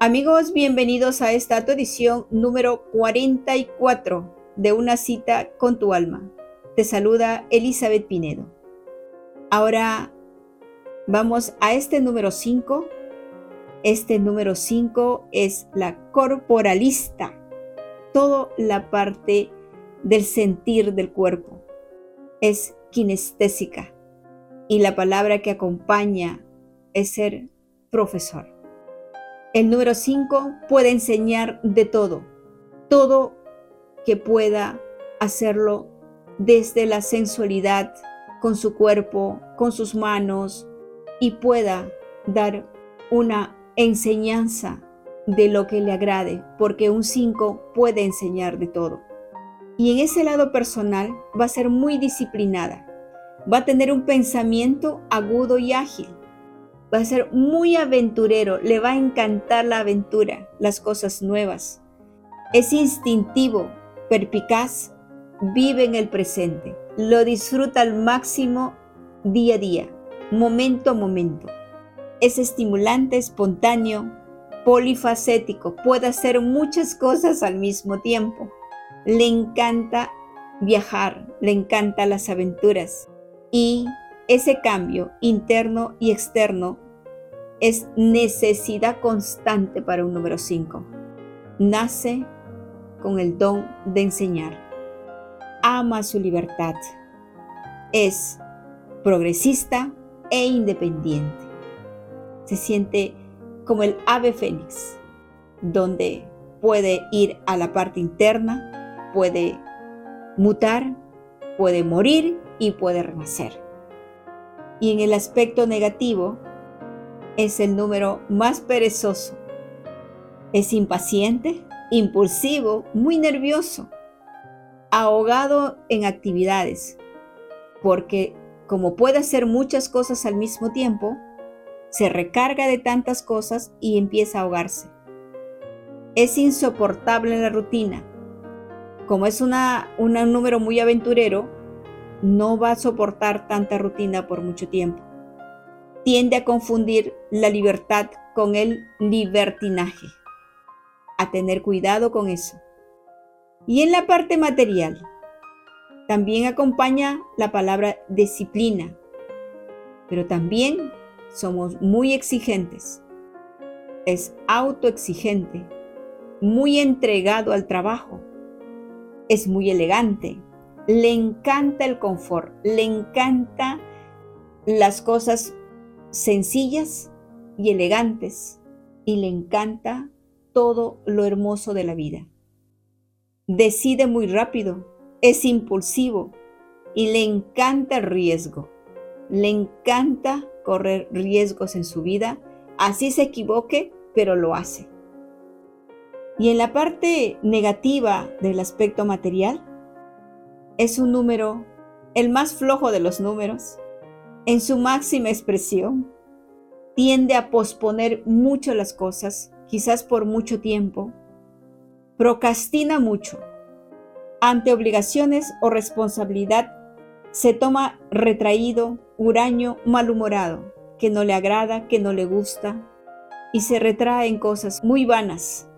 Amigos, bienvenidos a esta edición número 44 de Una cita con tu alma. Te saluda Elizabeth Pinedo. Ahora vamos a este número 5. Este número 5 es la corporalista, toda la parte del sentir del cuerpo. Es kinestésica y la palabra que acompaña es ser profesor. El número 5 puede enseñar de todo, todo que pueda hacerlo desde la sensualidad, con su cuerpo, con sus manos, y pueda dar una enseñanza de lo que le agrade, porque un 5 puede enseñar de todo. Y en ese lado personal va a ser muy disciplinada, va a tener un pensamiento agudo y ágil, va a ser muy aventurero, le va a encantar la aventura, las cosas nuevas. Es instintivo, perpicaz, vive en el presente, lo disfruta al máximo día a día, momento a momento. Es estimulante, espontáneo, polifacético, puede hacer muchas cosas al mismo tiempo. Le encanta viajar, le encantan las aventuras y ese cambio interno y externo es necesidad constante para un número 5. Nace con el don de enseñar. Ama su libertad. Es progresista e independiente. Se siente como el ave fénix, donde puede ir a la parte interna, puede mutar, puede morir y puede renacer. Y en el aspecto negativo, es el número más perezoso. Es impaciente, impulsivo, muy nervioso, ahogado en actividades, porque como puede hacer muchas cosas al mismo tiempo, se recarga de tantas cosas y empieza a ahogarse. Es insoportable la rutina. Como es una, un número muy aventurero, no va a soportar tanta rutina por mucho tiempo tiende a confundir la libertad con el libertinaje. A tener cuidado con eso. Y en la parte material, también acompaña la palabra disciplina, pero también somos muy exigentes. Es autoexigente, muy entregado al trabajo, es muy elegante, le encanta el confort, le encanta las cosas sencillas y elegantes y le encanta todo lo hermoso de la vida. Decide muy rápido, es impulsivo y le encanta el riesgo. Le encanta correr riesgos en su vida, así se equivoque, pero lo hace. Y en la parte negativa del aspecto material, es un número, el más flojo de los números, en su máxima expresión, tiende a posponer mucho las cosas, quizás por mucho tiempo, procrastina mucho. Ante obligaciones o responsabilidad, se toma retraído, huraño, malhumorado, que no le agrada, que no le gusta, y se retrae en cosas muy vanas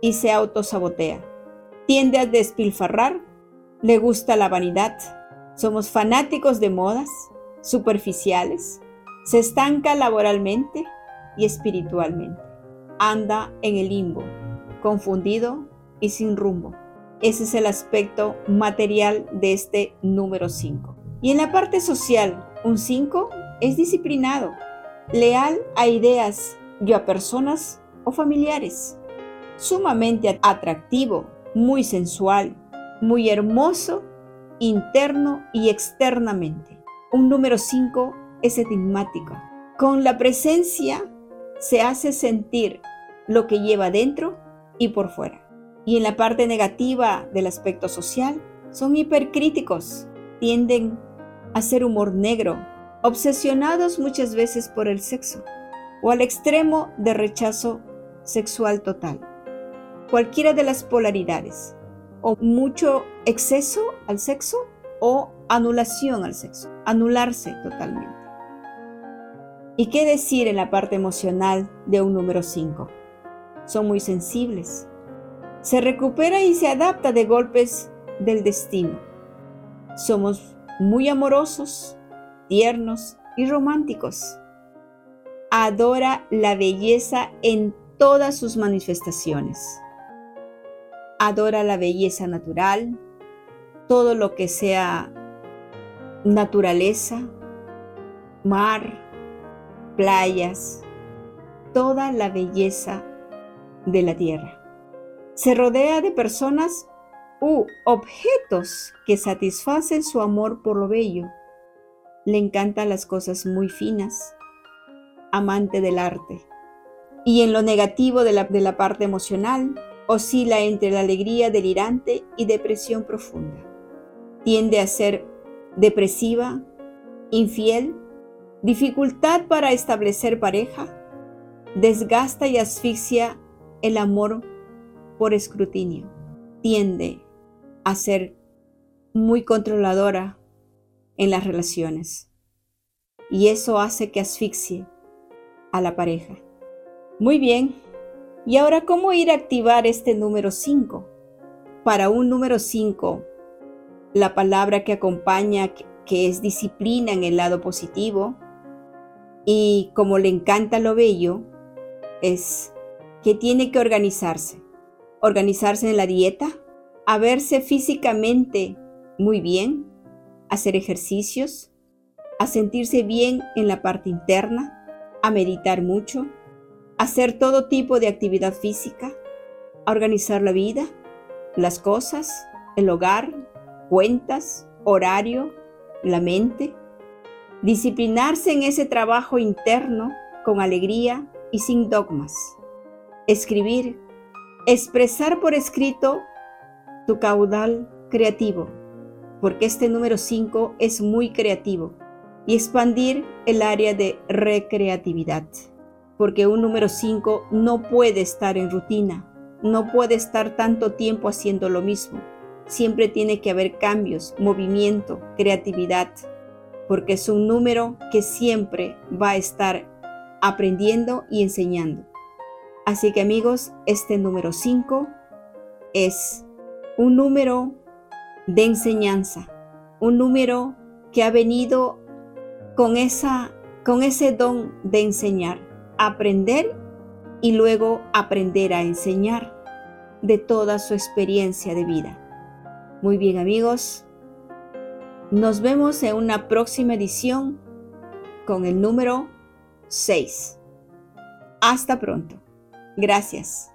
y se autosabotea. Tiende a despilfarrar, le gusta la vanidad. Somos fanáticos de modas, superficiales, se estanca laboralmente y espiritualmente. Anda en el limbo, confundido y sin rumbo. Ese es el aspecto material de este número 5. Y en la parte social, un 5 es disciplinado, leal a ideas y a personas o familiares, sumamente atractivo, muy sensual, muy hermoso, interno y externamente un número 5 es enigmático. Con la presencia se hace sentir lo que lleva dentro y por fuera. Y en la parte negativa del aspecto social, son hipercríticos, tienden a ser humor negro, obsesionados muchas veces por el sexo o al extremo de rechazo sexual total. Cualquiera de las polaridades, o mucho exceso al sexo o anulación al sexo, anularse totalmente. ¿Y qué decir en la parte emocional de un número 5? son muy sensibles. Se recupera y se adapta de golpes del destino. Somos muy amorosos, tiernos y románticos. Adora la belleza en todas sus manifestaciones. Adora la belleza natural, todo lo que sea naturaleza, mar, playas, toda la belleza de la tierra. Se rodea de personas u objetos que satisfacen su amor por lo bello. Le encantan las cosas muy finas, amante del arte. Y en lo negativo de la, de la parte emocional, oscila entre la alegría delirante y depresión profunda. Tiende a ser depresiva, infiel, dificultad para establecer pareja, desgasta y asfixia el amor por escrutinio. Tiende a ser muy controladora en las relaciones. Y eso hace que asfixie a la pareja. Muy bien. ¿Y ahora cómo ir a activar este número 5? Para un número 5, la palabra que acompaña, que es disciplina en el lado positivo, y como le encanta lo bello, es que tiene que organizarse. Organizarse en la dieta, a verse físicamente muy bien, hacer ejercicios, a sentirse bien en la parte interna, a meditar mucho, hacer todo tipo de actividad física, a organizar la vida, las cosas, el hogar, cuentas, horario, la mente, disciplinarse en ese trabajo interno con alegría y sin dogmas, escribir, expresar por escrito tu caudal creativo, porque este número 5 es muy creativo, y expandir el área de recreatividad, porque un número 5 no puede estar en rutina, no puede estar tanto tiempo haciendo lo mismo Siempre tiene que haber cambios, movimiento, creatividad, porque es un número que siempre va a estar aprendiendo y enseñando. Así que amigos, este número 5 es un número de enseñanza, un número que ha venido con, esa, con ese don de enseñar, aprender y luego aprender a enseñar de toda su experiencia de vida. Muy bien amigos, nos vemos en una próxima edición con el número 6. Hasta pronto. Gracias.